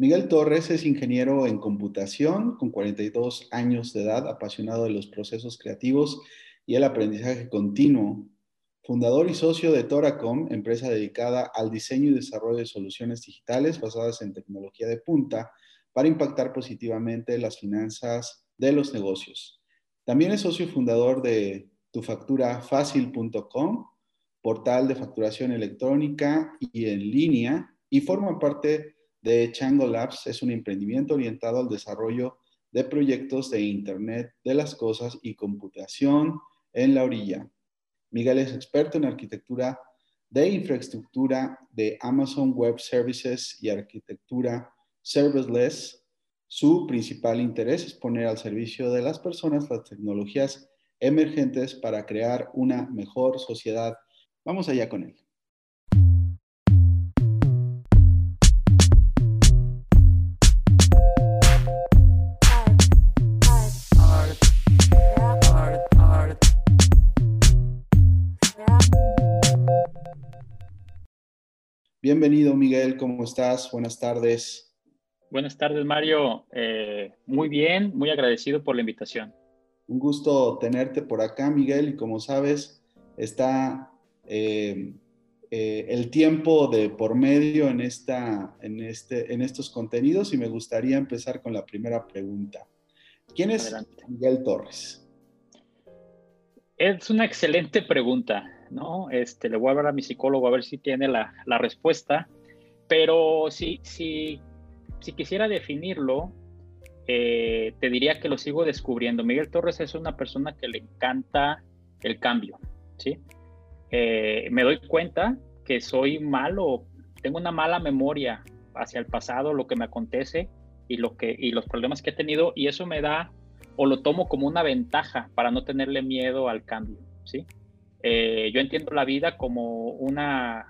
Miguel Torres es ingeniero en computación con 42 años de edad, apasionado de los procesos creativos y el aprendizaje continuo. Fundador y socio de Toracom, empresa dedicada al diseño y desarrollo de soluciones digitales basadas en tecnología de punta para impactar positivamente las finanzas de los negocios. También es socio fundador de tufacturafacil.com, portal de facturación electrónica y en línea, y forma parte de Chango Labs. Es un emprendimiento orientado al desarrollo de proyectos de Internet de las Cosas y computación en la orilla. Miguel es experto en arquitectura de infraestructura de Amazon Web Services y arquitectura serverless. Su principal interés es poner al servicio de las personas las tecnologías emergentes para crear una mejor sociedad. Vamos allá con él. Bienvenido, Miguel, ¿cómo estás? Buenas tardes. Buenas tardes, Mario. Eh, muy bien, muy agradecido por la invitación. Un gusto tenerte por acá, Miguel, y como sabes, está eh, eh, el tiempo de por medio en, esta, en, este, en estos contenidos y me gustaría empezar con la primera pregunta. ¿Quién es Miguel Torres? Es una excelente pregunta, ¿no? Este, le voy a hablar a mi psicólogo a ver si tiene la, la respuesta, pero si, si, si quisiera definirlo, eh, te diría que lo sigo descubriendo. Miguel Torres es una persona que le encanta el cambio, ¿sí? Eh, me doy cuenta que soy malo, tengo una mala memoria hacia el pasado, lo que me acontece y, lo que, y los problemas que he tenido, y eso me da o lo tomo como una ventaja para no tenerle miedo al cambio, ¿sí? Eh, yo entiendo la vida como una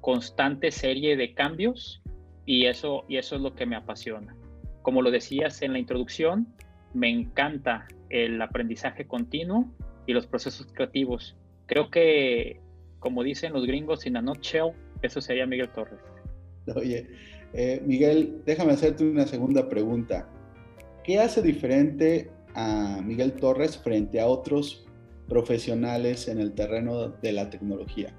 constante serie de cambios y eso, y eso es lo que me apasiona. Como lo decías en la introducción, me encanta el aprendizaje continuo y los procesos creativos. Creo que, como dicen los gringos, en a nutshell, eso sería Miguel Torres. Oye, eh, Miguel, déjame hacerte una segunda pregunta. ¿Qué hace diferente a Miguel Torres frente a otros profesionales en el terreno de la tecnología?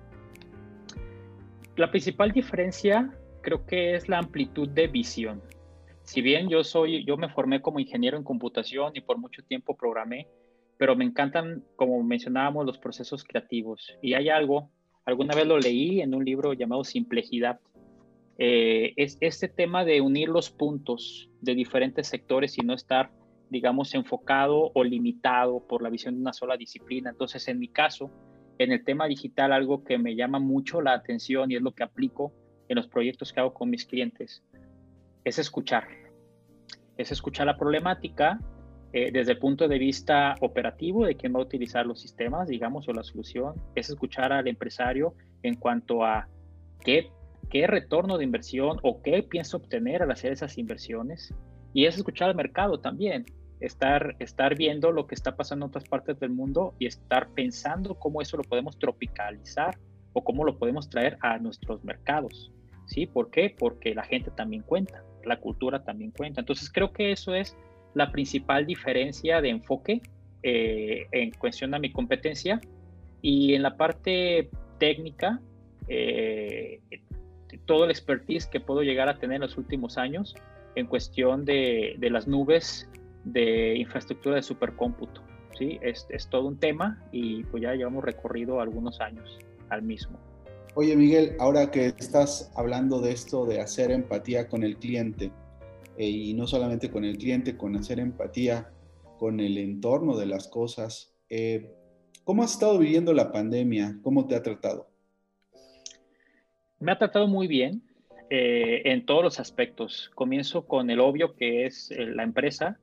La principal diferencia creo que es la amplitud de visión si bien yo soy, yo me formé como ingeniero en computación y por mucho tiempo programé, pero me encantan, como mencionábamos, los procesos creativos. Y hay algo, alguna vez lo leí en un libro llamado Simplejidad. Eh, es este tema de unir los puntos de diferentes sectores y no estar, digamos, enfocado o limitado por la visión de una sola disciplina. Entonces, en mi caso, en el tema digital, algo que me llama mucho la atención y es lo que aplico en los proyectos que hago con mis clientes, es escuchar. Es escuchar la problemática eh, desde el punto de vista operativo de quién va a utilizar los sistemas, digamos, o la solución, es escuchar al empresario en cuanto a qué, qué retorno de inversión o qué piensa obtener al hacer esas inversiones, y es escuchar al mercado también, estar, estar viendo lo que está pasando en otras partes del mundo y estar pensando cómo eso lo podemos tropicalizar o cómo lo podemos traer a nuestros mercados. ¿Sí? ¿Por qué? Porque la gente también cuenta la cultura también cuenta. Entonces creo que eso es la principal diferencia de enfoque eh, en cuestión a mi competencia y en la parte técnica, eh, todo el expertise que puedo llegar a tener en los últimos años en cuestión de, las nubes de infraestructura de supercómputo. ¿sí? Es, es todo un tema y pues ya llevamos recorrido algunos años al mismo. Oye, Miguel, ahora que estás hablando de esto de hacer empatía con el cliente, eh, y no solamente con el cliente, con hacer empatía con el entorno de las cosas, eh, ¿cómo has estado viviendo la pandemia? ¿Cómo te ha tratado? Me ha tratado muy bien eh, en todos los aspectos. Comienzo con el obvio que es la empresa.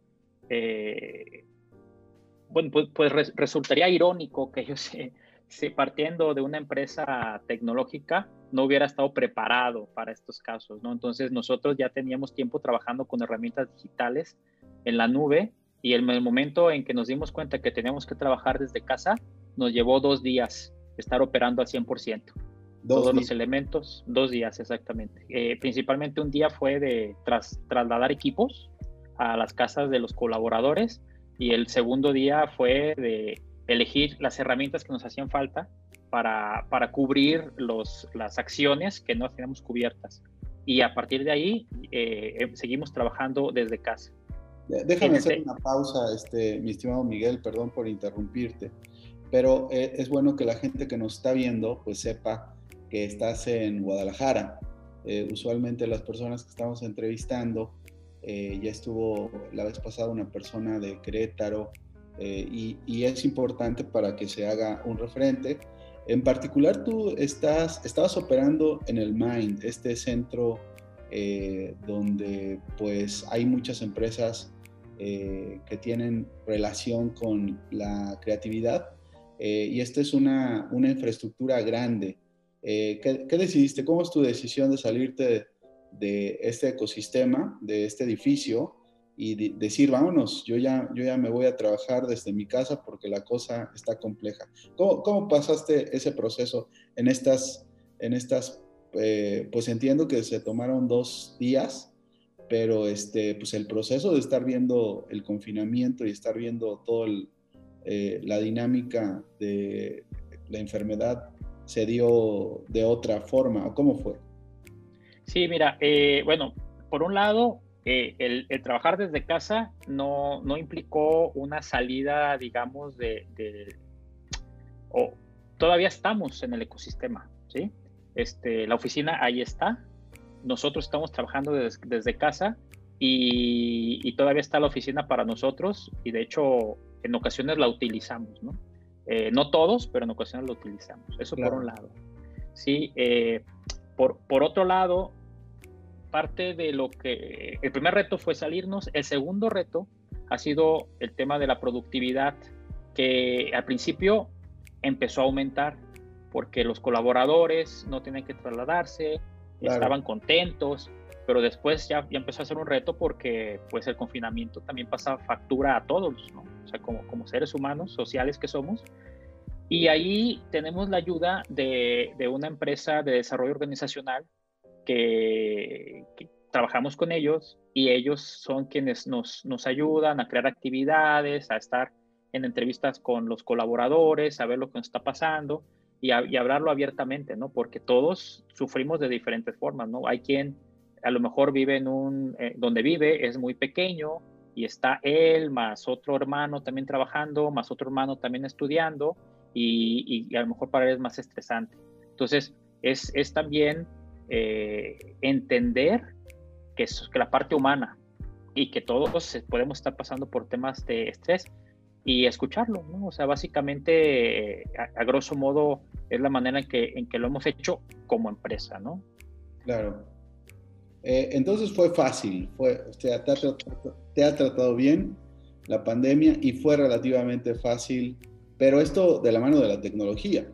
Bueno, pues, pues resultaría irónico que yo sé si partiendo de una empresa tecnológica no hubiera estado preparado para estos casos, ¿no? Entonces nosotros ya teníamos tiempo trabajando con herramientas digitales en la nube y en el momento en que nos dimos cuenta que teníamos que trabajar desde casa, nos llevó dos días estar operando al 100%. todos los elementos, dos días exactamente. Eh, principalmente un día fue de tras, trasladar equipos a las casas de los colaboradores y el segundo día fue de elegir las herramientas que nos hacían falta para, para cubrir los, las acciones que no teníamos cubiertas. Y a partir de ahí eh, eh, seguimos trabajando desde casa. Déjame hacer una pausa, este, mi estimado Miguel, perdón por interrumpirte, pero es bueno que la gente que nos está viendo pues sepa que estás en Guadalajara. Eh, usualmente las personas que estamos entrevistando, eh, ya estuvo la vez pasada una persona de Querétaro eh, y, es importante para que se haga un referente. En particular, tú estás, estabas operando en el MIND, este centro donde pues hay muchas empresas que tienen relación con la creatividad y esta es una, una infraestructura grande eh, ¿qué, decidiste? ¿Cómo es tu decisión de salirte de, este ecosistema, de este edificio y decir, vámonos, yo ya, yo ya me voy a trabajar desde mi casa porque la cosa está compleja? ¿Cómo, cómo pasaste ese proceso en estas, en estas eh, pues entiendo que se tomaron dos días, pero este, pues el proceso de estar viendo el confinamiento y estar viendo toda eh, la dinámica de la enfermedad se dio de otra forma? ¿O cómo fue? Sí, mira, eh, bueno, por un lado, eh, el, trabajar desde casa no, no, implicó una salida, digamos, de... o todavía estamos en el ecosistema, ¿sí? Este, la oficina ahí está, nosotros estamos trabajando desde casa y, y, todavía está la oficina para nosotros y de hecho en ocasiones la utilizamos, ¿no? Eh, no todos, pero en ocasiones lo utilizamos. Eso por un lado. Sí, eh, por, por otro lado, parte de lo que... El primer reto fue salirnos. El segundo reto ha sido el tema de la productividad, que al principio empezó a aumentar porque los colaboradores no tienen que trasladarse, estaban contentos, pero después ya, ya, empezó a ser un reto porque pues el confinamiento también pasa factura a todos, ¿no? O sea, como, como seres humanos sociales que somos. Y ahí tenemos la ayuda de, de una empresa de desarrollo organizacional que, trabajamos con ellos y ellos son quienes nos, nos ayudan a crear actividades, a estar en entrevistas con los colaboradores, a ver lo que nos está pasando y, y hablarlo abiertamente, ¿no? Porque todos sufrimos de diferentes formas, ¿no? Hay quien a lo mejor vive en un, eh, donde vive es muy pequeño y está él más otro hermano también trabajando, más otro hermano también estudiando y, a lo mejor para él es más estresante. Entonces, es, es también eh, entender que, es, que la parte humana y que todos podemos estar pasando por temas de estrés y escucharlo, ¿no? O sea, básicamente, a, grosso modo, es la manera en que, en que lo hemos hecho como empresa, ¿no? Claro. Eh, entonces fue fácil, fue, o sea, te, ha, te ha tratado bien la pandemia y fue relativamente fácil, pero esto de la mano de la tecnología.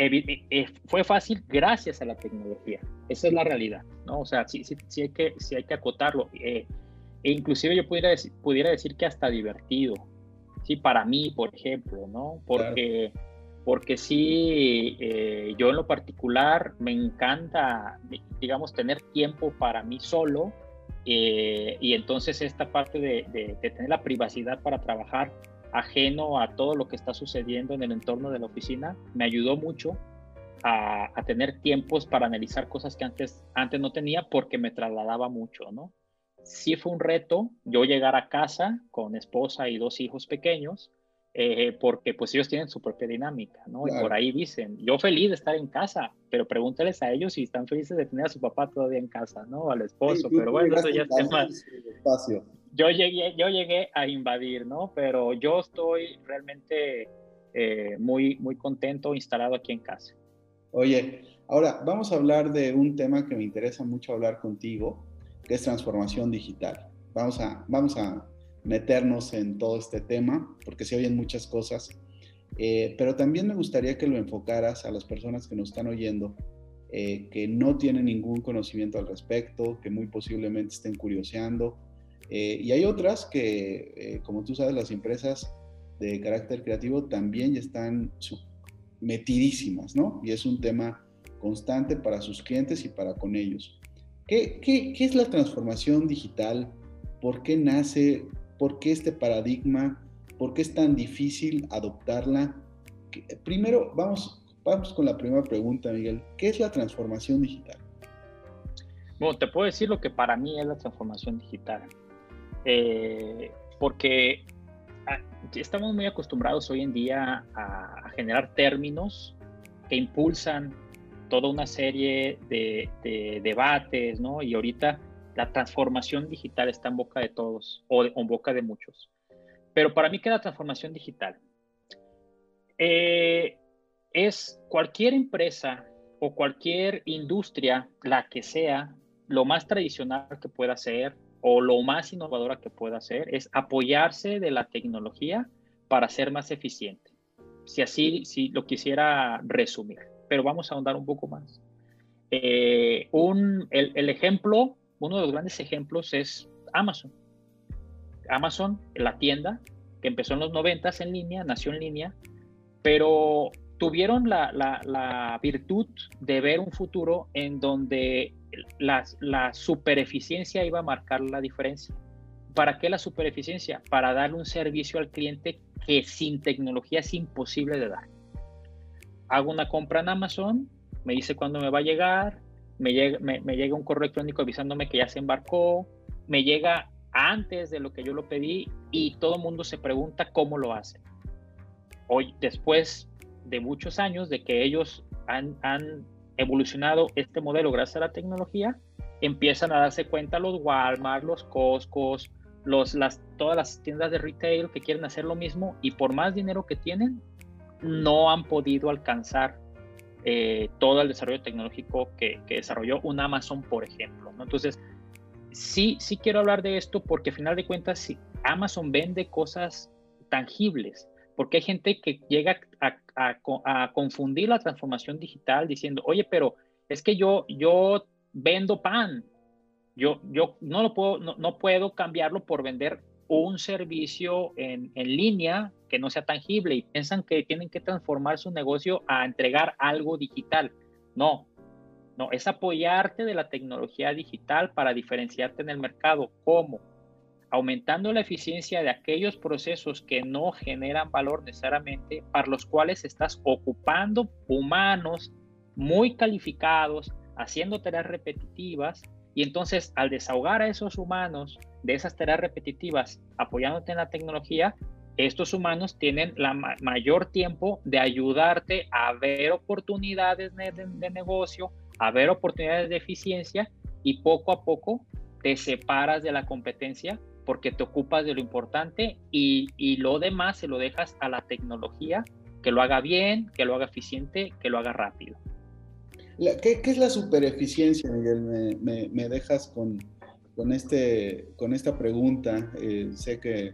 Eh, fue fácil gracias a la tecnología, esa es la realidad, ¿no? O sea, sí, sí, sí hay, que, sí hay que acotarlo. Eh, e inclusive yo pudiera decir, pudiera decir que hasta divertido, ¿sí? Para mí, por ejemplo, ¿no? Porque porque sí, eh, yo en lo particular me encanta, digamos, tener tiempo para mí solo eh, y entonces esta parte de, tener la privacidad para trabajar ajeno a todo lo que está sucediendo en el entorno de la oficina me ayudó mucho a, a, tener tiempos para analizar cosas que antes, antes no tenía porque me trasladaba mucho, ¿no? Sí fue un reto yo llegar a casa con esposa y dos hijos pequeños eh, porque pues ellos tienen su propia dinámica, ¿no? Y por ahí dicen, yo feliz de estar en casa, pero pregúntales a ellos si están felices de tener a su papá todavía en casa, ¿no? Al esposo, pero bueno, eso ya es tema. Yo llegué, yo llegué a invadir, ¿no? Pero yo estoy realmente eh, muy, muy contento instalado aquí en casa. Oye, ahora vamos a hablar de un tema que me interesa mucho hablar contigo, que es transformación digital. Vamos a, vamos a meternos en todo este tema, porque se oyen muchas cosas, eh, pero también me gustaría que lo enfocaras a las personas que nos están oyendo, eh, que no tienen ningún conocimiento al respecto, que muy posiblemente estén curioseando, eh, y hay otras que, como tú sabes, las empresas de carácter creativo también están metidísimas, ¿no? Y es un tema constante para sus clientes y para con ellos. ¿Qué, qué, qué es la transformación digital? ¿Por qué nace? ¿Por qué este paradigma? ¿Por qué es tan difícil adoptarla? Primero, vamos, vamos con la primera pregunta, Miguel. ¿Qué es la transformación digital? Bueno, te puedo decir lo que para mí es la transformación digital. Eh, porque ah, estamos muy acostumbrados hoy en día a, generar términos que impulsan toda una serie de, debates, ¿no? Y ahorita la transformación digital está en boca de todos o, en boca de muchos. Pero para mí, ¿qué es la transformación digital? Eh, es cualquier empresa o cualquier industria, la que sea, lo más tradicional que pueda ser o lo más innovadora que pueda ser es apoyarse de la tecnología para ser más eficiente. Si así si lo quisiera resumir, pero vamos a ahondar un poco más. Eh, un, el, ejemplo, uno de los grandes ejemplos es Amazon. Amazon, la tienda que empezó en los 90 en línea, nació en línea, pero tuvieron la, la virtud de ver un futuro en donde la, supereficiencia iba a marcar la diferencia. ¿Para qué la supereficiencia? Para darle un servicio al cliente que sin tecnología es imposible de dar. Hago una compra en Amazon, me dice cuándo me va a llegar, me llega, un correo electrónico avisándome que ya se embarcó, me llega antes de lo que yo lo pedí y todo el mundo se pregunta cómo lo hace. Hoy, después de muchos años de que ellos han evolucionado este modelo gracias a la tecnología, empiezan a darse cuenta los Walmart, los Costcos, los, las, todas las tiendas de retail que quieren hacer lo mismo y por más dinero que tienen, no han podido alcanzar eh, todo el desarrollo tecnológico que, desarrolló un Amazon, por ejemplo. Entonces, sí, sí quiero hablar de esto porque al final de cuentas, si Amazon vende cosas tangibles, porque hay gente que llega a, confundir la transformación digital diciendo, oye, pero es que yo, yo vendo pan, yo, yo no, lo puedo, no, puedo cambiarlo por vender un servicio en, en, línea que no sea tangible y piensan que tienen que transformar su negocio a entregar algo digital. No, no, es apoyarte de la tecnología digital para diferenciarte en el mercado. ¿Cómo? Aumentando la eficiencia de aquellos procesos que no generan valor necesariamente, para los cuales estás ocupando humanos muy calificados, haciendo tareas repetitivas, y entonces al desahogar a esos humanos de esas tareas repetitivas, apoyándote en la tecnología, estos humanos tienen la mayor tiempo de ayudarte a ver oportunidades de negocio, a ver oportunidades de eficiencia y poco a poco te separas de la competencia porque te ocupas de lo importante y, y, lo demás se lo dejas a la tecnología, que lo haga bien, que lo haga eficiente, que lo haga rápido. ¿qué, ¿qué, es la supereficiencia, Miguel? Me, me, me dejas con, con, este, con esta pregunta. Eh, sé que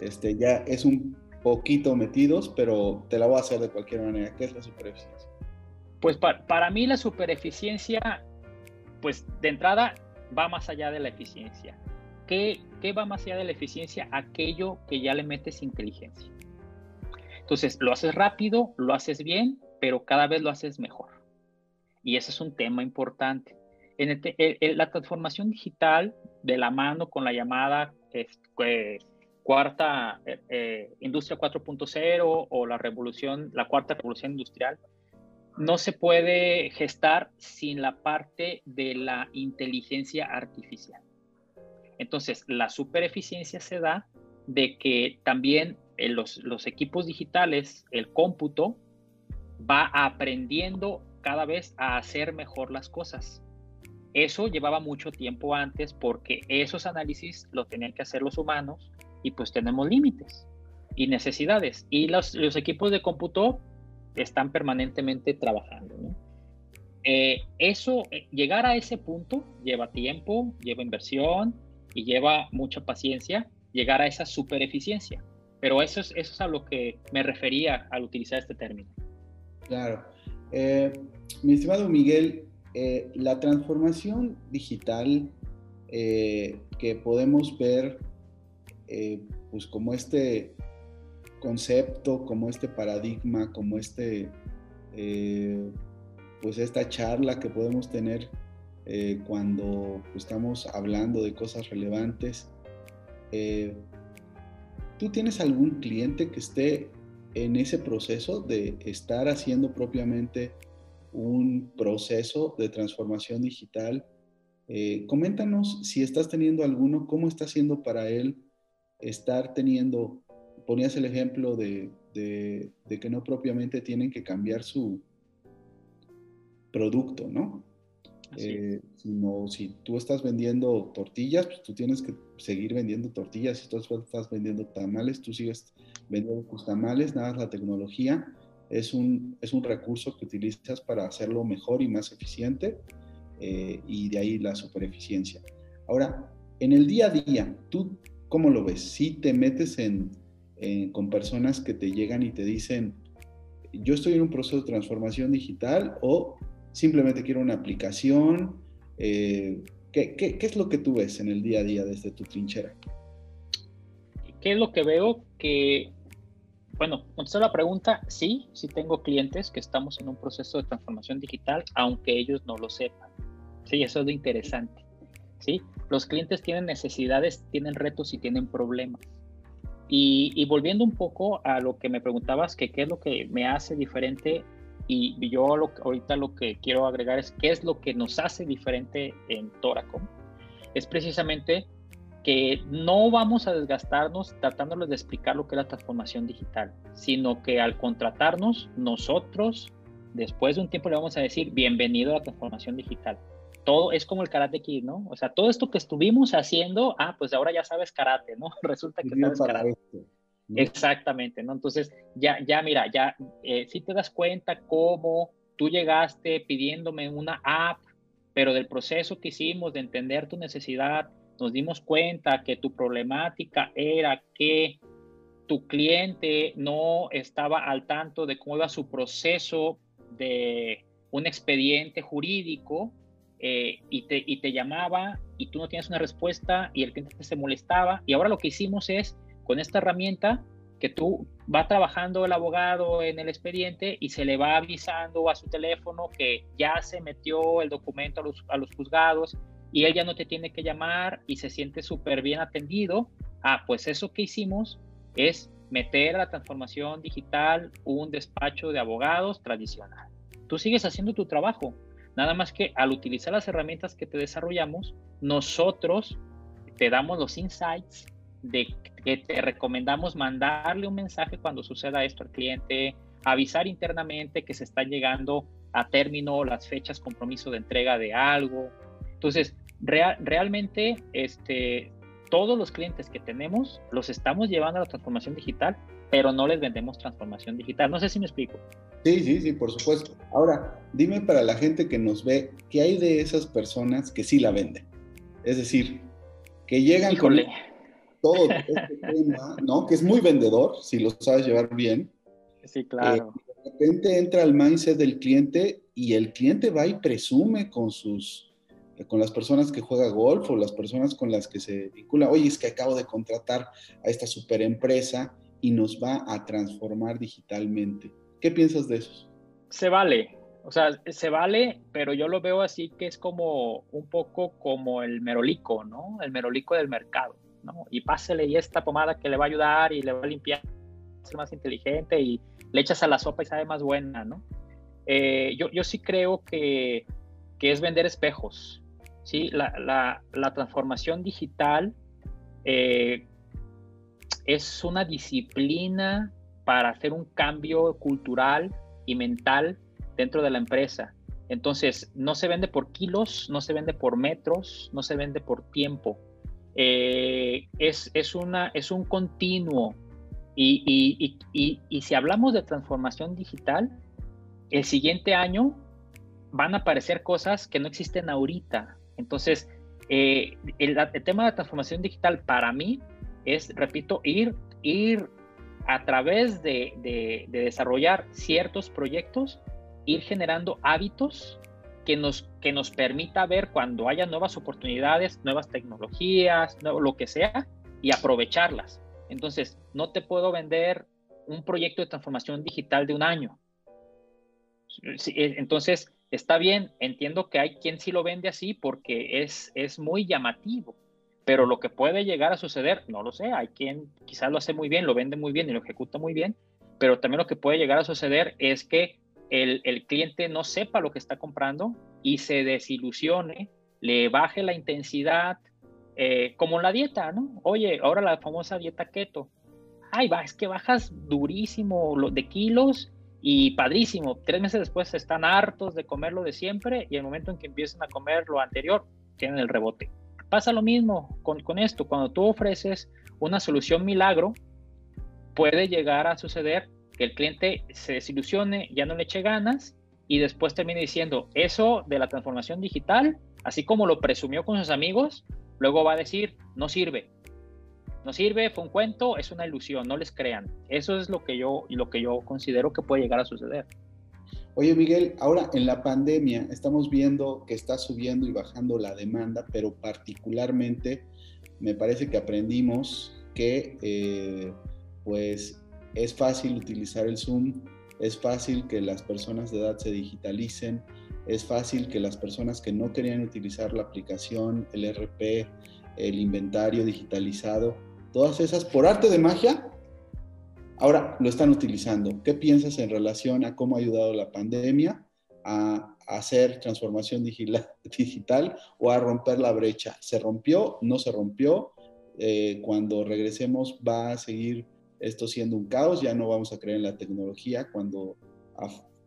este, ya es un poquito metidos, pero te la voy a hacer de cualquier manera. ¿Qué es la supereficiencia? Pues para, para mí la supereficiencia, pues de entrada va más allá de la eficiencia. ¿Qué, va más allá de la eficiencia? Aquello que ya le metes inteligencia. Entonces, lo haces rápido, lo haces bien, pero cada vez lo haces mejor. Y ese es un tema importante. La transformación digital, de la mano con la llamada este, cuarta eh, eh, industria 4.0 o la revolución, la cuarta revolución industrial, no se puede gestar sin la parte de la inteligencia artificial. Entonces, la supereficiencia se da de que también eh, los, los equipos digitales, el cómputo, va aprendiendo cada vez a hacer mejor las cosas. Eso llevaba mucho tiempo antes porque esos análisis los tenían que hacer los humanos y pues tenemos límites y necesidades. Y los, los equipos de cómputo están permanentemente trabajando. Eh, eso, eh, llegar a ese punto lleva tiempo, lleva inversión, y lleva mucha paciencia llegar a esa super eficiencia. Pero eso es, eso es a lo que me refería al utilizar este término. Claro. Eh, mi estimado Miguel, eh, la transformación digital eh, que podemos ver pues como este concepto, como este paradigma, como este pues esta charla que podemos tener eh, cuando estamos hablando de cosas relevantes. Eh, ¿Tú tienes algún cliente que esté en ese proceso de estar haciendo propiamente un proceso de transformación digital? Eh, coméntanos si estás teniendo alguno, cómo está haciendo para él estar teniendo, ponías el ejemplo de, de que no propiamente tienen que cambiar su producto, ¿no? Eh, sino si tú estás vendiendo tortillas, pues tú tienes que seguir vendiendo tortillas. Si tú estás vendiendo tamales, tú sigues vendiendo tus tamales. Nada, la tecnología es un, es un recurso que utilizas para hacerlo mejor y más eficiente eh, y de ahí la supereficiencia. Ahora, en el día a día, ¿tú cómo lo ves? Si te metes en, con personas que te llegan y te dicen, yo estoy en un proceso de transformación digital o simplemente quiero una aplicación. Eh, ¿qué, es lo que tú ves en el día a día desde tu trinchera? ¿Qué es lo que veo? Que, bueno, contestar la pregunta, sí, sí tengo clientes que estamos en un proceso de transformación digital, aunque ellos no lo sepan. Sí, eso es lo interesante. ¿sí? Los clientes tienen necesidades, tienen retos y tienen problemas. Y, y, volviendo un poco a lo que me preguntabas, que qué es lo que me hace diferente y yo ahorita lo que quiero agregar es qué es lo que nos hace diferente en Toracom. Es precisamente que no vamos a desgastarnos tratándoles de explicar lo que es la transformación digital, sino que al contratarnos, nosotros, después de un tiempo, le vamos a decir, bienvenido a la transformación digital. Todo es como el karate kid, ¿no? O sea, todo esto que estuvimos haciendo, ah, pues ahora ya sabes karate, ¿no? Resulta que sabes karate. Exactamente, ¿no? Entonces, ya, ya mira, ya eh, si te das cuenta cómo tú llegaste pidiéndome una app, pero del proceso que hicimos de entender tu necesidad, nos dimos cuenta que tu problemática era que tu cliente no estaba al tanto de cómo iba su proceso de un expediente jurídico eh, y, te, y te llamaba y tú no tienes una respuesta y el cliente se molestaba. Y ahora lo que hicimos es con esta herramienta que tú va trabajando el abogado en el expediente y se le va avisando a su teléfono que ya se metió el documento a los, a los juzgados y él ya no te tiene que llamar y se siente súper bien atendido. Ah, pues eso que hicimos es meter a la transformación digital un despacho de abogados tradicional. Tú sigues haciendo tu trabajo, nada más que al utilizar las herramientas que te desarrollamos, nosotros te damos los insights de que te recomendamos mandarle un mensaje cuando suceda esto al cliente, avisar internamente que se están llegando a término las fechas compromiso de entrega de algo. Entonces, realmente, este, todos los clientes que tenemos los estamos llevando a la transformación digital, pero no les vendemos transformación digital. No sé si me explico. Sí, sí, sí, por supuesto. Ahora, dime para la gente que nos ve, ¿qué hay de esas personas que sí la venden? Es decir, que llegan con todo este tema, ¿no? Que es muy vendedor, si lo sabes llevar bien. Sí, claro. Eh, de repente entra el mindset del cliente y el cliente va y presume con sus, con las personas que juega golf o las personas con las que se vincula, oye, es que acabo de contratar a esta super empresa y nos va a transformar digitalmente. ¿Qué piensas de eso? Se vale, o sea, se vale, pero yo lo veo así que es como un poco como el merolico, ¿no? El merolico del mercado. Y pásele y esta pomada que le va a ayudar y le va a limpiar, ser más inteligente y le echas a la sopa y sabe más buena, ¿no? Eh, yo, yo sí creo que, que, es vender espejos, ¿sí? La, la, la transformación digital eh, es una disciplina para hacer un cambio cultural y mental dentro de la empresa. Entonces, no se vende por kilos, no se vende por metros, no se vende por tiempo. Eh, es, es, una, es un continuo. Y, si hablamos de transformación digital, el siguiente año van a aparecer cosas que no existen ahorita. Entonces, eh, el, tema de transformación digital para mí es, repito, ir, ir a través de, de desarrollar ciertos proyectos, ir generando hábitos que nos, que nos permita ver cuando haya nuevas oportunidades, nuevas tecnologías, lo que sea, y aprovecharlas. Entonces, no te puedo vender un proyecto de transformación digital de un año. Eh, entonces, Está bien, entiendo que hay quien sí lo vende así porque es, es muy llamativo, pero lo que puede llegar a suceder, no lo sé, hay quien quizás lo hace muy bien, lo vende muy bien y lo ejecuta muy bien, pero también lo que puede llegar a suceder es que el, el cliente no sepa lo que está comprando y se desilusione, le baje la intensidad, eh, como la dieta, ¿no? Oye, ahora la famosa dieta keto. Ay, va, es que bajas durísimo de kilos y padrísimo. Tres meses después están hartos de comer lo de siempre y el momento en que empiezan a comer lo anterior, tienen el rebote. Pasa lo mismo con, con esto. Cuando tú ofreces una solución milagro, puede llegar a suceder que el cliente se desilusione, ya no le eche ganas y después termine diciendo, eso de la transformación digital, así como lo presumió con sus amigos, luego va a decir, no sirve, no sirve, fue un cuento, es una ilusión, no les crean. Eso es lo que yo, lo que yo considero que puede llegar a suceder. Oye, Miguel, ahora en la pandemia estamos viendo que está subiendo y bajando la demanda, pero particularmente me parece que aprendimos que eh, pues es fácil utilizar el Zoom, es fácil que las personas de edad se digitalicen, es fácil que las personas que no querían utilizar la aplicación, el RP, el inventario digitalizado, todas esas, por arte de magia, ahora lo están utilizando. ¿Qué piensas en relación a cómo ha ayudado la pandemia a, hacer transformación digital o a romper la brecha? ¿Se rompió? ¿No se rompió? Eh, cuando regresemos va a seguir esto siendo un caos, ya no vamos a creer en la tecnología cuando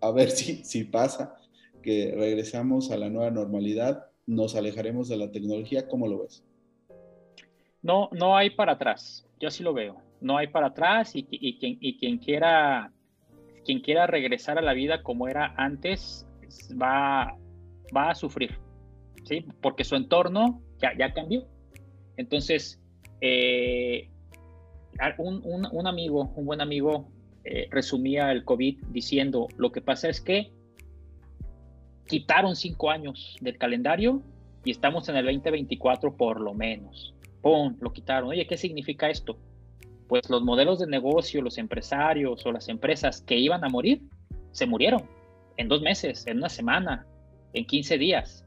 a, ver si, pasa que regresamos a la nueva normalidad, nos alejaremos de la tecnología, ¿cómo lo ves? No, no hay para atrás. Yo sí lo veo. No hay para atrás y, quien, quiera, regresar a la vida como era antes va, a sufrir, ¿sí? Porque su entorno ya, ya cambió. Entonces, eh, un, amigo, un buen amigo, eh, resumía el COVID diciendo, lo que pasa es que quitaron cinco años del calendario y estamos en el 2024 por lo menos. ¡pum!, lo quitaron. Oye, ¿qué significa esto? Pues los modelos de negocio, los empresarios o las empresas que iban a morir, se murieron en dos meses, en una semana, en 15 días.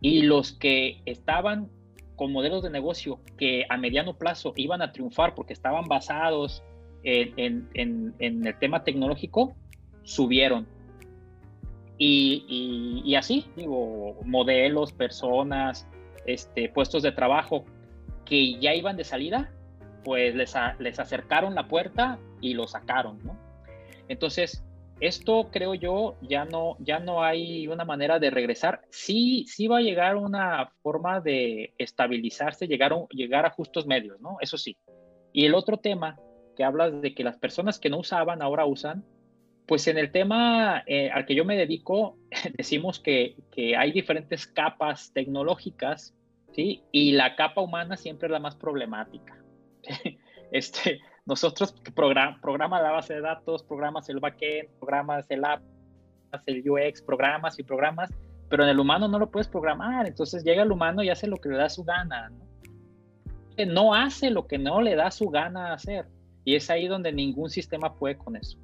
Y los que estaban con modelos de negocio que a mediano plazo iban a triunfar porque estaban basados en, el tema tecnológico, subieron. Y, así, digo, modelos, personas, este, puestos de trabajo que ya iban de salida, pues les, les acercaron la puerta y lo sacaron. Entonces, esto creo yo ya no, ya no hay una manera de regresar. Sí, sí va a llegar una forma de estabilizarse, llegar, llegar a justos medios, ¿no? Eso sí. Y el otro tema que hablas de que las personas que no usaban ahora usan, pues en el tema eh, al que yo me dedico, decimos que, que hay diferentes capas tecnológicas ¿sí? Y la capa humana siempre es la más problemática. Este, nosotros program, programa la base de datos, programas el backend, programas el app, el UX, programas y programas, pero en el humano no lo puedes programar. Entonces llega el humano y hace lo que le da su gana. ¿no? no hace lo que no le da su gana hacer. Y es ahí donde ningún sistema puede con eso.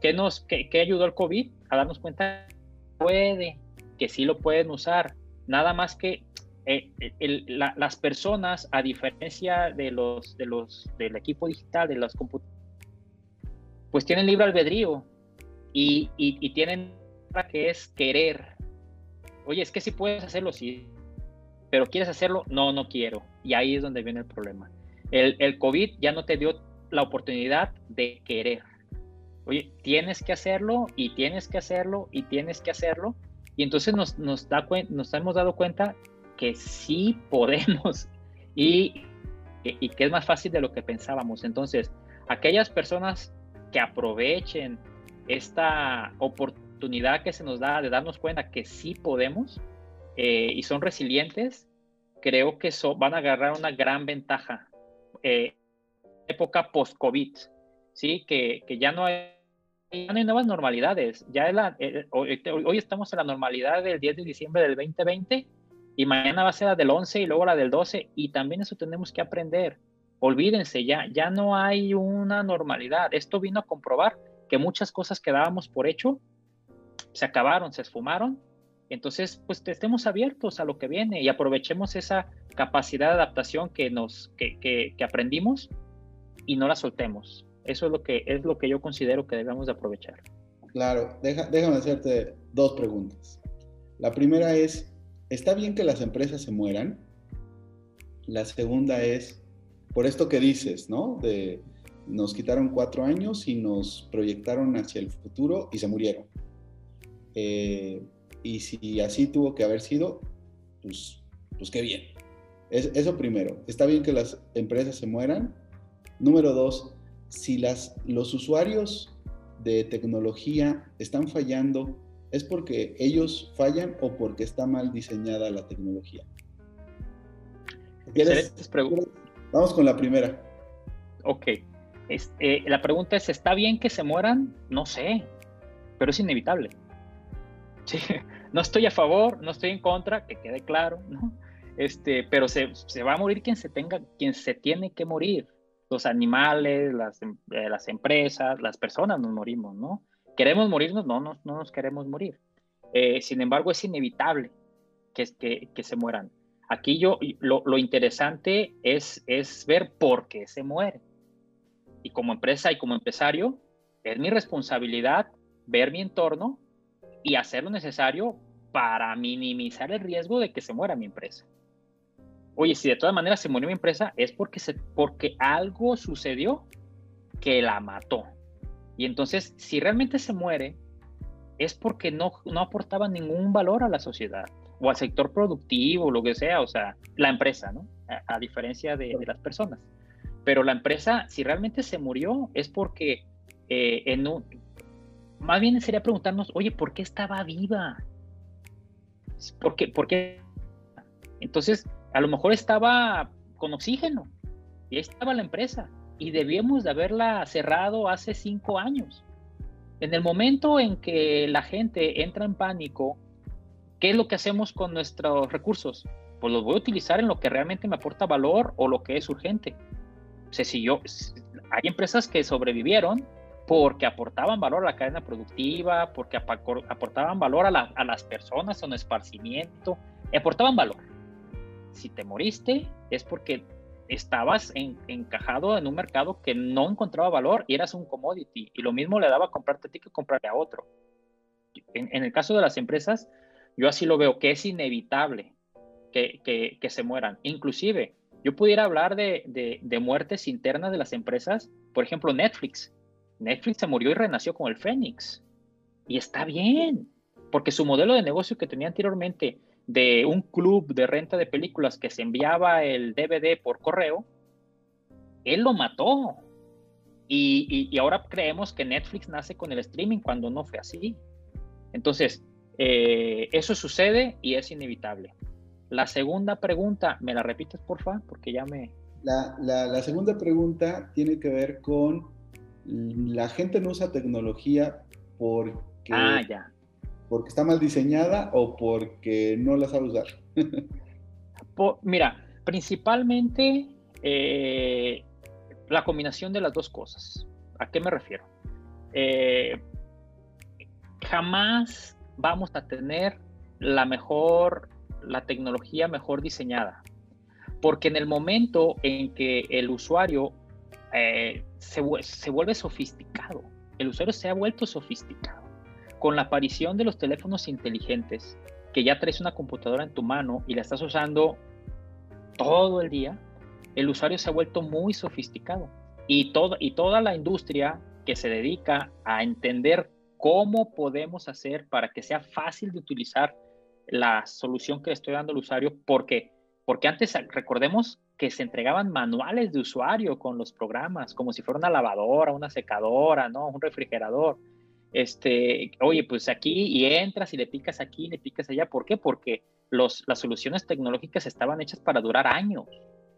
¿Qué, nos, qué, qué ayudó el COVID? A darnos cuenta que puede, que sí lo pueden usar. Nada más que eh, las personas, a diferencia de los, de los, del equipo digital, de los computadores, pues tienen libre albedrío y, y, tienen que es querer. Oye, es que si puedes hacerlo, sí, pero quieres hacerlo, no, no quiero. Y ahí es donde viene el problema. El, el COVID ya no te dio la oportunidad de querer. Oye, tienes que hacerlo y tienes que hacerlo y tienes que hacerlo. Y entonces nos, nos, da, nos hemos dado cuenta que sí podemos y, y que es más fácil de lo que pensábamos. Entonces, aquellas personas que aprovechen esta oportunidad que se nos da de darnos cuenta que sí podemos eh, y son resilientes, creo que van a agarrar una gran ventaja. Eh, época post-COVID, ¿sí? Que, que, ya no hay, no hay nuevas normalidades. Ya eh, hoy, hoy, estamos en la normalidad del 10 de diciembre del 2020 y mañana va a ser la del 11 y luego la del 12 y también eso tenemos que aprender. Olvídense, ya, ya no hay una normalidad. Esto vino a comprobar que muchas cosas que dábamos por hecho se acabaron, se esfumaron. Entonces, pues estemos abiertos a lo que viene y aprovechemos esa capacidad de adaptación que nos que, que, que aprendimos y no la soltemos. Eso es lo que es lo que yo considero que debemos de aprovechar. Claro, déjame hacerte dos preguntas. La primera es, ¿está bien que las empresas se mueran? La segunda es, por esto que dices, ¿no? De nos quitaron cuatro años y nos proyectaron hacia el futuro y se murieron. Eh, y si así tuvo que haber sido, pues, pues qué bien. Es, eso primero, está bien que las empresas se mueran. Número dos, si las, los usuarios de tecnología están fallando, ¿es porque ellos fallan o porque está mal diseñada la tecnología? Vamos con la primera. Ok. Este, la pregunta es, ¿está bien que se mueran? No sé, pero es inevitable. Sí, no estoy a favor, no estoy en contra, que quede claro, ¿no? Este, pero se, se, va a morir quien se tenga, quien se tiene que morir. Los animales, las, eh, las empresas, las personas nos morimos, ¿no? ¿Queremos morirnos? No, no, no nos queremos morir. Eh, sin embargo, es inevitable que, que, que se mueran. Aquí yo, lo, lo, interesante es, es ver por qué se muere. Y como empresa y como empresario, es mi responsabilidad ver mi entorno y hacer lo necesario para minimizar el riesgo de que se muera mi empresa. Oye, si de todas maneras se murió mi empresa, es porque, se, porque algo sucedió que la mató. Y entonces, si realmente se muere, es porque no, no aportaba ningún valor a la sociedad o al sector productivo, lo que sea, o sea, la empresa, ¿no? A, diferencia de, de, las personas. Pero la empresa, si realmente se murió, es porque eh, en un, más bien sería preguntarnos, oye, ¿por qué estaba viva? ¿Por qué? ¿Por qué? Entonces, a lo mejor estaba con oxígeno y ahí estaba la empresa y debíamos de haberla cerrado hace cinco años. En el momento en que la gente entra en pánico, ¿qué es lo que hacemos con nuestros recursos? Pues los voy a utilizar en lo que realmente me aporta valor o lo que es urgente. O sea, si yo, hay empresas que sobrevivieron porque aportaban valor a la cadena productiva, porque aportaban valor a, a las personas, a un esparcimiento, aportaban valor. Si te moriste es porque estabas encajado en un mercado que no encontraba valor y eras un commodity. Y lo mismo le daba comprarte a ti que comprarle a otro. En, el caso de las empresas, yo así lo veo, que es inevitable que, que, que se mueran. Inclusive, yo pudiera hablar de, de, de muertes internas de las empresas, por ejemplo, Netflix Netflix se murió y renació con el Fénix. Y está bien, porque su modelo de negocio que tenía anteriormente de un club de renta de películas que se enviaba el DVD por correo, él lo mató. Y, ahora creemos que Netflix nace con el streaming cuando no fue así. Entonces, eh, eso sucede y es inevitable. La segunda pregunta, ¿me la repites, por favor? Porque ya me... La, la segunda pregunta tiene que ver con la gente no usa tecnología porque, ah, ya. Porque está mal diseñada o porque no la sabe usar. mira, principalmente eh, la combinación de las dos cosas. ¿A qué me refiero? Eh, jamás vamos a tener la mejor, la tecnología mejor diseñada. Porque en el momento en que el usuario eh, se, se vuelve sofisticado. El usuario se ha vuelto sofisticado. Con la aparición de los teléfonos inteligentes, que ya traes una computadora en tu mano y la estás usando todo el día, el usuario se ha vuelto muy sofisticado. Y, todo, y toda la industria que se dedica a entender cómo podemos hacer para que sea fácil de utilizar la solución que le estoy dando al usuario, porque porque antes recordemos que se entregaban manuales de usuario con los programas, como si fuera una lavadora, una secadora, ¿no? Un refrigerador. Este, oye, pues aquí y entras y le picas aquí, le picas allá. ¿Por qué? Porque los, las soluciones tecnológicas estaban hechas para durar años,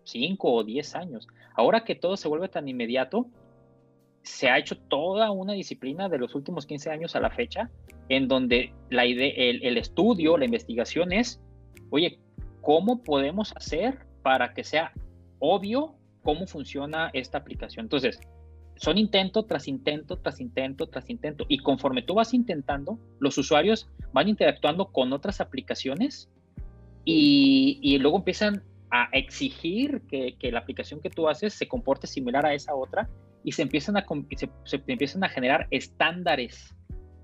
cinco o diez años. Ahora que todo se vuelve tan inmediato, se ha hecho toda una disciplina de los últimos 15 años a la fecha, en donde la idea, el, el estudio, la investigación es, oye, ¿cómo podemos hacer para que sea obvio cómo funciona esta aplicación. Entonces, son intento tras intento, tras intento, tras intento. Y conforme tú vas intentando, los usuarios van interactuando con otras aplicaciones y, y luego empiezan a exigir que, que, la aplicación que tú haces se comporte similar a esa otra y se empiezan a, se, se empiezan a generar estándares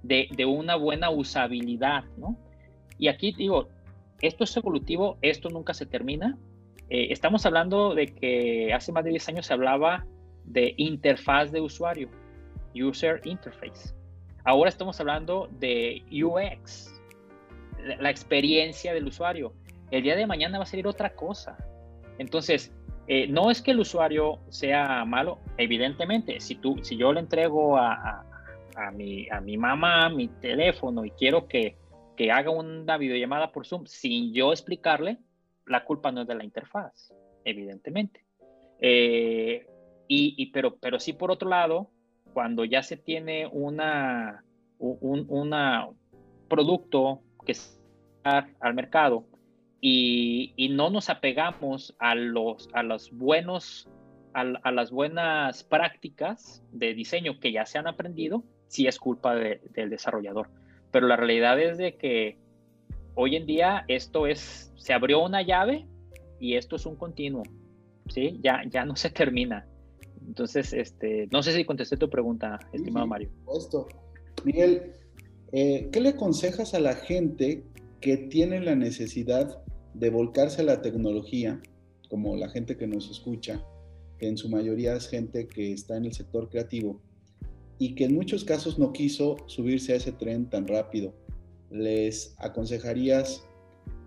de, de, una buena usabilidad, ¿no? Y aquí digo, esto es evolutivo, esto nunca se termina. Eh, estamos hablando de que hace más de 10 años se hablaba de interfaz de usuario, User Interface. Ahora estamos hablando de UX, la experiencia del usuario. El día de mañana va a ser otra cosa. Entonces, eh, no es que el usuario sea malo, evidentemente, si, tú, si yo le entrego a, a, mi, a mi mamá mi teléfono y quiero que, que haga una videollamada por Zoom sin yo explicarle, la culpa no es de la interfaz, evidentemente. Eh, y, pero, pero sí, por otro lado, cuando ya se tiene una, un una producto que está al mercado y, y, no nos apegamos a los, a los buenos, a, a, las buenas prácticas de diseño que ya se han aprendido, sí es culpa de, del desarrollador. Pero la realidad es de que hoy en día esto es, se abrió una llave y esto es un continuo, ¿sí? Ya, ya no se termina. Entonces, este, no sé si contesté tu pregunta, estimado Mario. Esto. Miguel, eh, ¿qué le aconsejas a la gente que tiene la necesidad de volcarse a la tecnología, como la gente que nos escucha, que en su mayoría es gente que está en el sector creativo y que en muchos casos no quiso subirse a ese tren tan rápido? ¿Les aconsejarías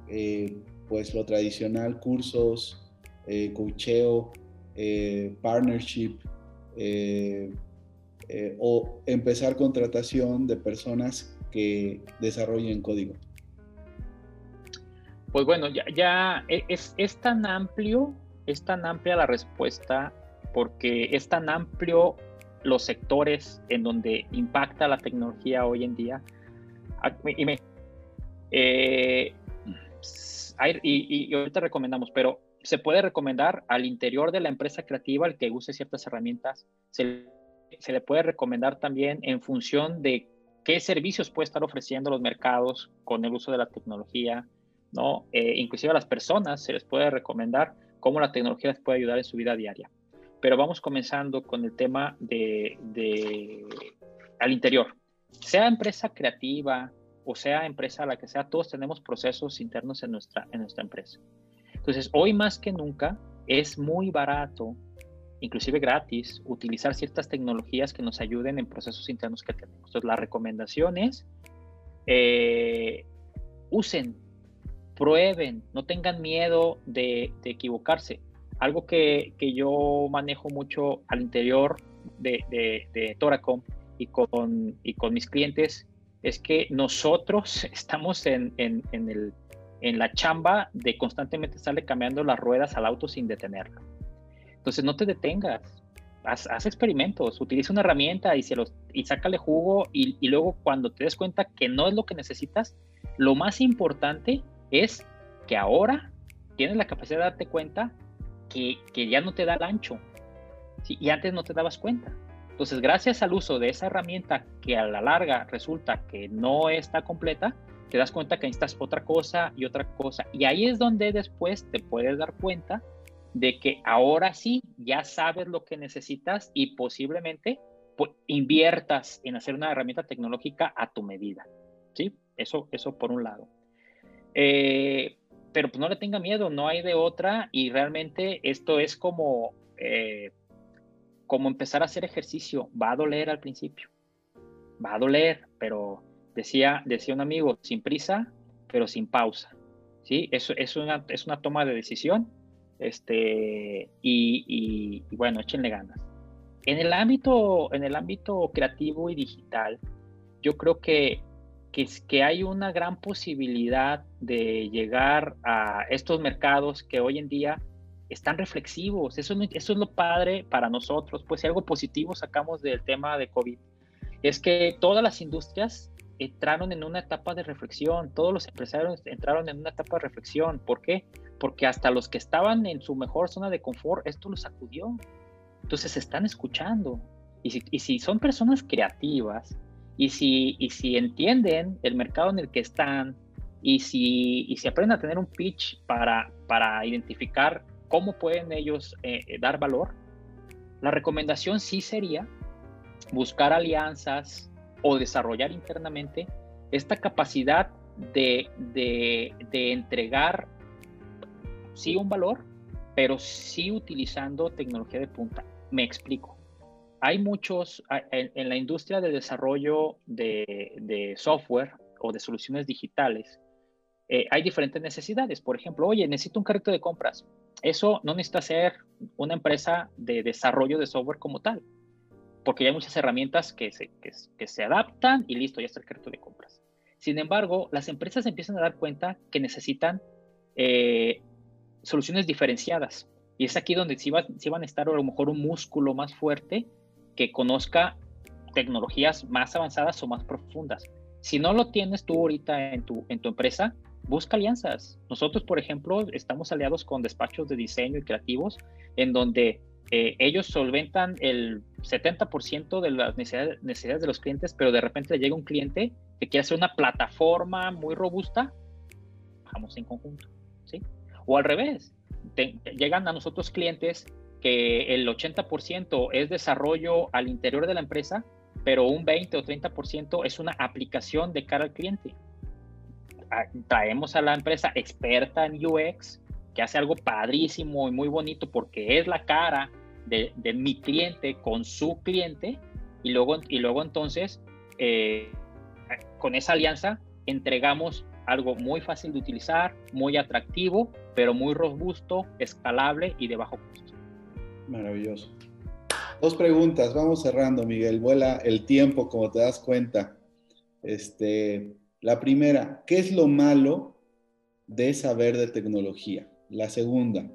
eh, pues lo tradicional, cursos, eh, coacheo, eh, partnership eh, eh, o empezar contratación de personas que desarrollen código? Pues bueno, ya, ya e, es, es, tan amplio, es tan amplia la respuesta porque es tan amplio los sectores en donde impacta la tecnología hoy en día. Ah, y, me, y, ahorita recomendamos, pero se puede recomendar al interior de la empresa creativa el que use ciertas herramientas. Se, le puede recomendar también en función de qué servicios puede estar ofreciendo los mercados con el uso de la tecnología, ¿no? Eh, inclusive a las personas se les puede recomendar cómo la tecnología les puede ayudar en su vida diaria. Pero vamos comenzando con el tema de al interior. Sea empresa creativa o sea empresa la que sea, todos tenemos procesos internos en nuestra, en nuestra empresa. Entonces, hoy más que nunca es muy barato, inclusive gratis, utilizar ciertas tecnologías que nos ayuden en procesos internos que tenemos. Entonces, la recomendación es, eh, usen, prueben, no tengan miedo de, equivocarse. Algo que, que, yo manejo mucho al interior de, de, de Toracom y con, y con mis clientes es que nosotros estamos en, en, en el en la chamba de constantemente estarle cambiando las ruedas al auto sin detenerlo. Entonces no te detengas, haz, experimentos, utiliza una herramienta y, se los, y sácale jugo y, y, luego cuando te des cuenta que no es lo que necesitas, lo más importante es que ahora tienes la capacidad de darte cuenta que, ya no te da el ancho ¿sí? y antes no te dabas cuenta. Entonces, gracias al uso de esa herramienta que a la larga resulta que no está completa, te das cuenta que necesitas otra cosa y otra cosa. Y ahí es donde después te puedes dar cuenta de que ahora sí ya sabes lo que necesitas y posiblemente pues, inviertas en hacer una herramienta tecnológica a tu medida. ¿Sí? Eso, eso por un lado. Eh, pero pues no le tenga miedo, no hay de otra y realmente esto es como, eh, como empezar a hacer ejercicio. Va a doler al principio, va a doler, pero Decía, decía un amigo, sin prisa, pero sin pausa. ¿sí? Eso es una, es una toma de decisión este, y, y, bueno, échenle ganas. En el, ámbito, en el ámbito creativo y digital, yo creo que, que, que hay una gran posibilidad de llegar a estos mercados que hoy en día están reflexivos. Eso, eso es lo padre para nosotros. Pues si algo positivo sacamos del tema de COVID, es que todas las industrias entraron en una etapa de reflexión, todos los empresarios entraron en una etapa de reflexión. ¿Por qué? Porque hasta los que estaban en su mejor zona de confort, esto los sacudió. Entonces están escuchando. Y si, son personas creativas y si, entienden el mercado en el que están y si, aprenden a tener un pitch para, para identificar cómo pueden ellos eh, eh, dar valor, la recomendación sí sería buscar alianzas o desarrollar internamente esta capacidad de, de, de entregar sí un valor, pero sí utilizando tecnología de punta. Me explico. Hay muchos, en, la industria de desarrollo de, software o de soluciones digitales, eh, hay diferentes necesidades. Por ejemplo, oye, necesito un carrito de compras. Eso no necesita ser una empresa de desarrollo de software como tal, porque hay muchas herramientas que se, que, se adaptan y listo, ya está el carrito de compras. Sin embargo, las empresas empiezan a dar cuenta que necesitan eh, soluciones diferenciadas. Y es aquí donde sí, van a estar a lo mejor un músculo más fuerte que conozca tecnologías más avanzadas o más profundas. Si no lo tienes tú ahorita en tu, en tu empresa, busca alianzas. Nosotros, por ejemplo, estamos aliados con despachos de diseño y creativos en donde eh, ellos solventan el 70% de las necesidades, de los clientes, pero de repente llega un cliente que quiere hacer una plataforma muy robusta, vamos en conjunto, ¿sí? O al revés, llegan a nosotros clientes que el 80% es desarrollo al interior de la empresa, pero un 20 o 30% es una aplicación de cara al cliente. Ah, traemos a la empresa experta en UX, que hace algo padrísimo y muy bonito porque es la cara de, mi cliente con su cliente, y luego, y luego entonces, eh, con esa alianza, entregamos algo muy fácil de utilizar, muy atractivo, pero muy robusto, escalable y de bajo costo. Maravilloso. Dos preguntas, vamos cerrando, Miguel. Vuela el tiempo, como te das cuenta. Este, la primera, ¿qué es lo malo de saber de tecnología? La segunda,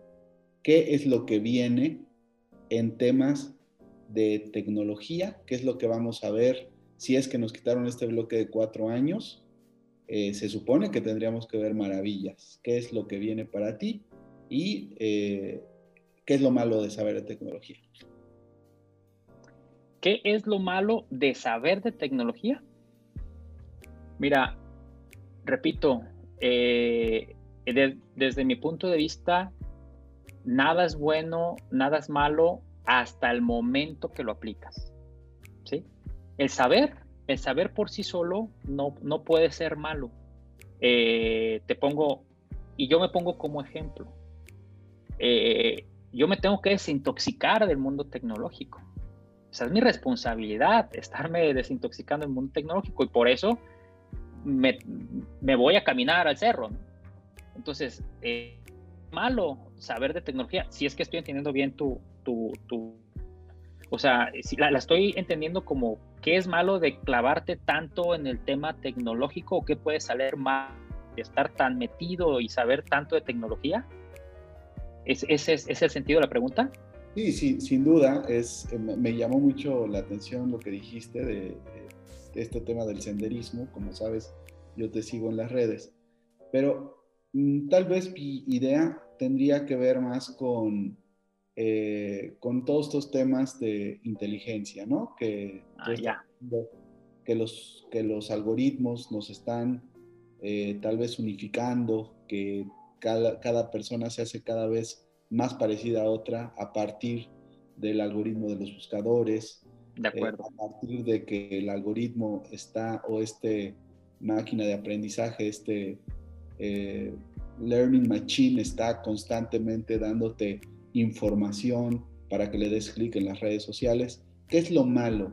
¿qué es lo que viene en temas de tecnología? ¿Qué es lo que vamos a ver si es que nos quitaron este bloque de cuatro años? Eh, se supone que tendríamos que ver maravillas. ¿Qué es lo que viene para ti? Y eh, qué es lo malo de saber de tecnología. ¿Qué es lo malo de saber de tecnología? Mira, repito, eh, desde mi punto de vista, nada es bueno, nada es malo hasta el momento que lo aplicas. ¿sí? El saber el saber por sí solo no, no puede ser malo. Eh, te pongo, y yo me pongo como ejemplo, eh, yo me tengo que desintoxicar del mundo tecnológico. Esa es mi responsabilidad, estarme desintoxicando del mundo tecnológico y por eso me, voy a caminar al cerro. Entonces, eh, malo saber de tecnología, si es que estoy entendiendo bien tu, tu, tu o sea, si la, estoy entendiendo como qué es malo de clavarte tanto en el tema tecnológico o qué puede salir mal de estar tan metido y saber tanto de tecnología. ¿Es, ese es, el sentido de la pregunta? Sí, sí, sin duda. Es, me, llamó mucho la atención lo que dijiste de, de, este tema del senderismo. Como sabes, yo te sigo en las redes. Pero tal vez mi idea tendría que ver más con eh, con todos estos temas de inteligencia, ¿no? Que, ah, que, los, que los algoritmos nos están eh, tal vez unificando, que cada, cada, persona se hace cada vez más parecida a otra a partir del algoritmo de los buscadores, de eh, acuerdo. a partir de que el algoritmo está o este máquina de aprendizaje, este learning machine está constantemente dándote información para que le des clic en las redes sociales. ¿Qué es lo malo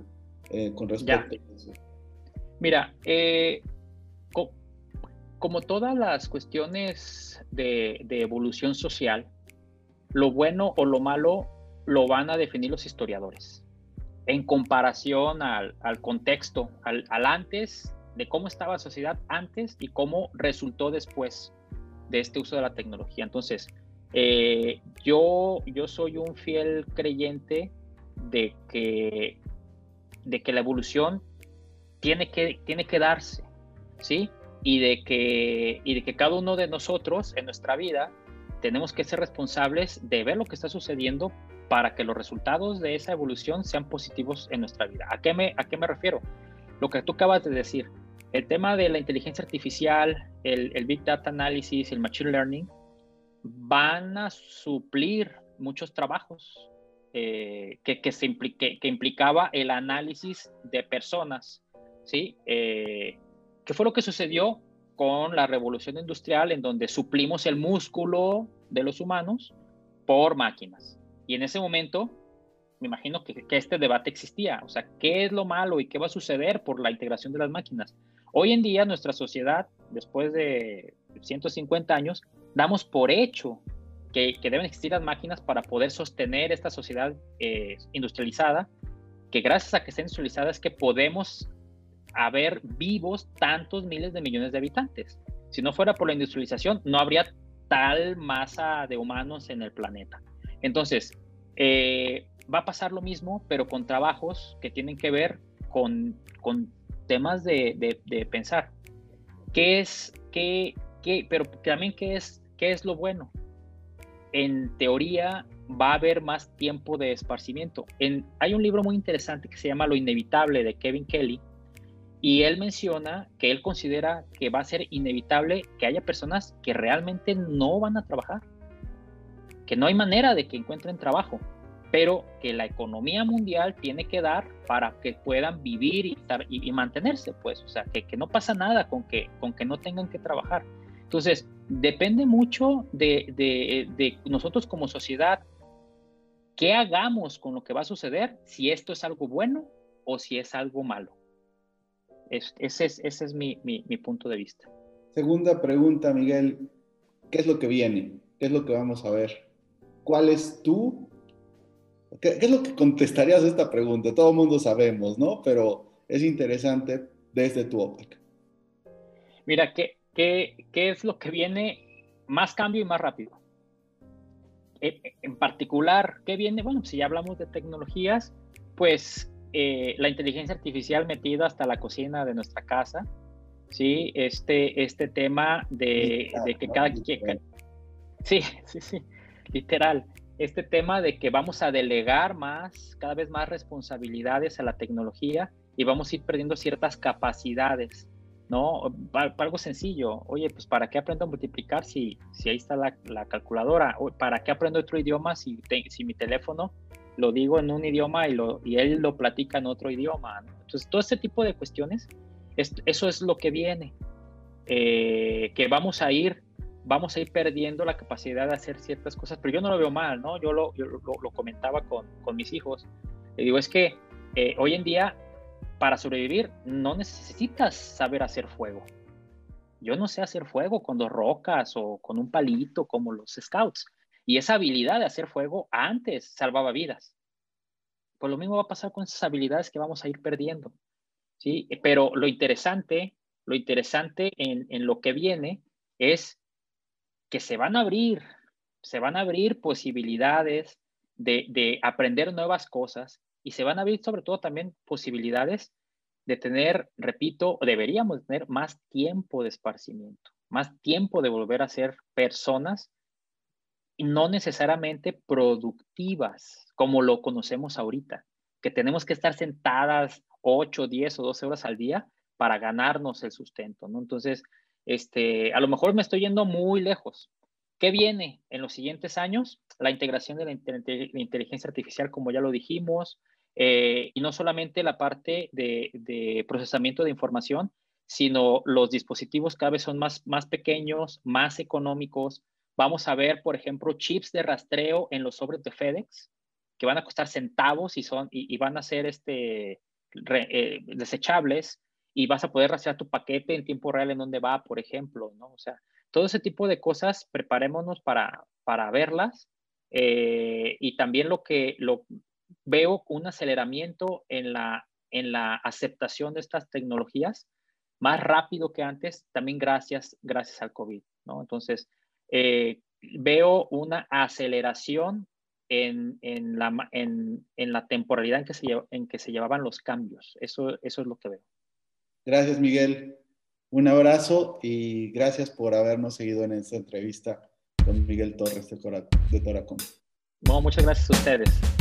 eh, con respecto a eso? Mira, eh, como todas las cuestiones de, evolución social, lo bueno o lo malo lo van a definir los historiadores en comparación al, contexto, al, al, antes, de cómo estaba la sociedad antes y cómo resultó después de este uso de la tecnología. Entonces, eh, yo, yo soy un fiel creyente de que, de que la evolución tiene que, tiene que darse, ¿sí? Y de, que, y de que cada uno de nosotros en nuestra vida tenemos que ser responsables de ver lo que está sucediendo para que los resultados de esa evolución sean positivos en nuestra vida. ¿A qué me, a qué me refiero? Lo que tú acabas de decir, el tema de la inteligencia artificial, el, Big Data Analysis, el Machine Learning, van a suplir muchos trabajos eh, que, implicaba el análisis de personas, ¿sí? Eh, ¿Qué fue lo que sucedió con la revolución industrial en donde suplimos el músculo de los humanos por máquinas? Y en ese momento, me imagino que, que este debate existía, o sea, ¿qué es lo malo y qué va a suceder por la integración de las máquinas? Hoy en día nuestra sociedad, después de 150 años, damos por hecho que, deben existir las máquinas para poder sostener esta sociedad eh, industrializada, que gracias a que está industrializada es que podemos haber vivos tantos miles de millones de habitantes. Si no fuera por la industrialización, no habría tal masa de humanos en el planeta. Entonces, eh, va a pasar lo mismo, pero con trabajos que tienen que ver con, con temas de, pensar. ¿Qué es, qué, qué, pero también qué es, qué es lo bueno? En teoría va a haber más tiempo de esparcimiento. En, hay un libro muy interesante que se llama Lo Inevitable de Kevin Kelly y él menciona que él considera que va a ser inevitable que haya personas que realmente no van a trabajar, que no hay manera de que encuentren trabajo pero que la economía mundial tiene que dar para que puedan vivir y, y, mantenerse, pues, o sea, que, que, no pasa nada con que, con que no tengan que trabajar. Entonces, depende mucho de, de, de nosotros como sociedad, qué hagamos con lo que va a suceder, si esto es algo bueno o si es algo malo. ese es, ese es mi, mi, mi punto de vista. Segunda pregunta, Miguel, ¿qué es lo que viene? ¿Qué es lo que vamos a ver? ¿Cuál es tu ¿Qué, es lo que contestarías a esta pregunta? Todo el mundo sabemos, ¿no? Pero es interesante desde tu óptica. Mira, ¿qué, qué, qué es lo que viene más cambio y más rápido? En particular, ¿qué viene? Bueno, si ya hablamos de tecnologías, pues eh, la inteligencia artificial metida hasta la cocina de nuestra casa, ¿sí? Este, este tema de, de que cada quien... Sí, sí, sí, literal este tema de que vamos a delegar más, cada vez más responsabilidades a la tecnología y vamos a ir perdiendo ciertas capacidades, ¿no? Para, algo sencillo, oye, pues ¿para qué aprendo a multiplicar si, si ahí está la, la calculadora? ¿Para qué aprendo otro idioma si, si mi teléfono lo digo en un idioma y, lo, y él lo platica en otro idioma? Entonces, todo este tipo de cuestiones, eso es lo que viene, eh, que vamos a ir vamos a ir perdiendo la capacidad de hacer ciertas cosas, pero yo no lo veo mal, ¿no? Yo lo, lo, comentaba con, con, mis hijos. Le digo, es que eh, hoy en día, para sobrevivir, no necesitas saber hacer fuego. Yo no sé hacer fuego con dos rocas o con un palito como los scouts. Y esa habilidad de hacer fuego antes salvaba vidas. Pues lo mismo va a pasar con esas habilidades que vamos a ir perdiendo. ¿sí? Pero lo interesante, lo interesante en, en lo que viene es que se van a abrir, se van a abrir posibilidades de, aprender nuevas cosas y se van a abrir sobre todo también posibilidades de tener, repito, deberíamos tener más tiempo de esparcimiento, más tiempo de volver a ser personas no necesariamente productivas como lo conocemos ahorita, que tenemos que estar sentadas 8, 10 o 12 horas al día para ganarnos el sustento, ¿no? Entonces, este, a lo mejor me estoy yendo muy lejos. ¿Qué viene en los siguientes años? La integración de la, inteligencia artificial, como ya lo dijimos, eh, y no solamente la parte de, procesamiento de información, sino los dispositivos cada vez son más, más pequeños, más económicos. Vamos a ver, por ejemplo, chips de rastreo en los sobres de FedEx, que van a costar centavos y, son, y, van a ser este, eh, desechables y vas a poder rastrear tu paquete en tiempo real en dónde va, por ejemplo, ¿no? O sea, todo ese tipo de cosas, preparémonos para, para verlas. Eh, y también lo que lo veo un aceleramiento en la, en la aceptación de estas tecnologías más rápido que antes, también gracias, gracias al COVID, ¿no? Entonces, eh, veo una aceleración en, en, la, en, en, la temporalidad en que, se, en que se llevaban los cambios. Eso, eso es lo que veo. Gracias, Miguel. Un abrazo y gracias por habernos seguido en esta entrevista. don Miguel Torres de, Toracom. muchas gracias a ustedes.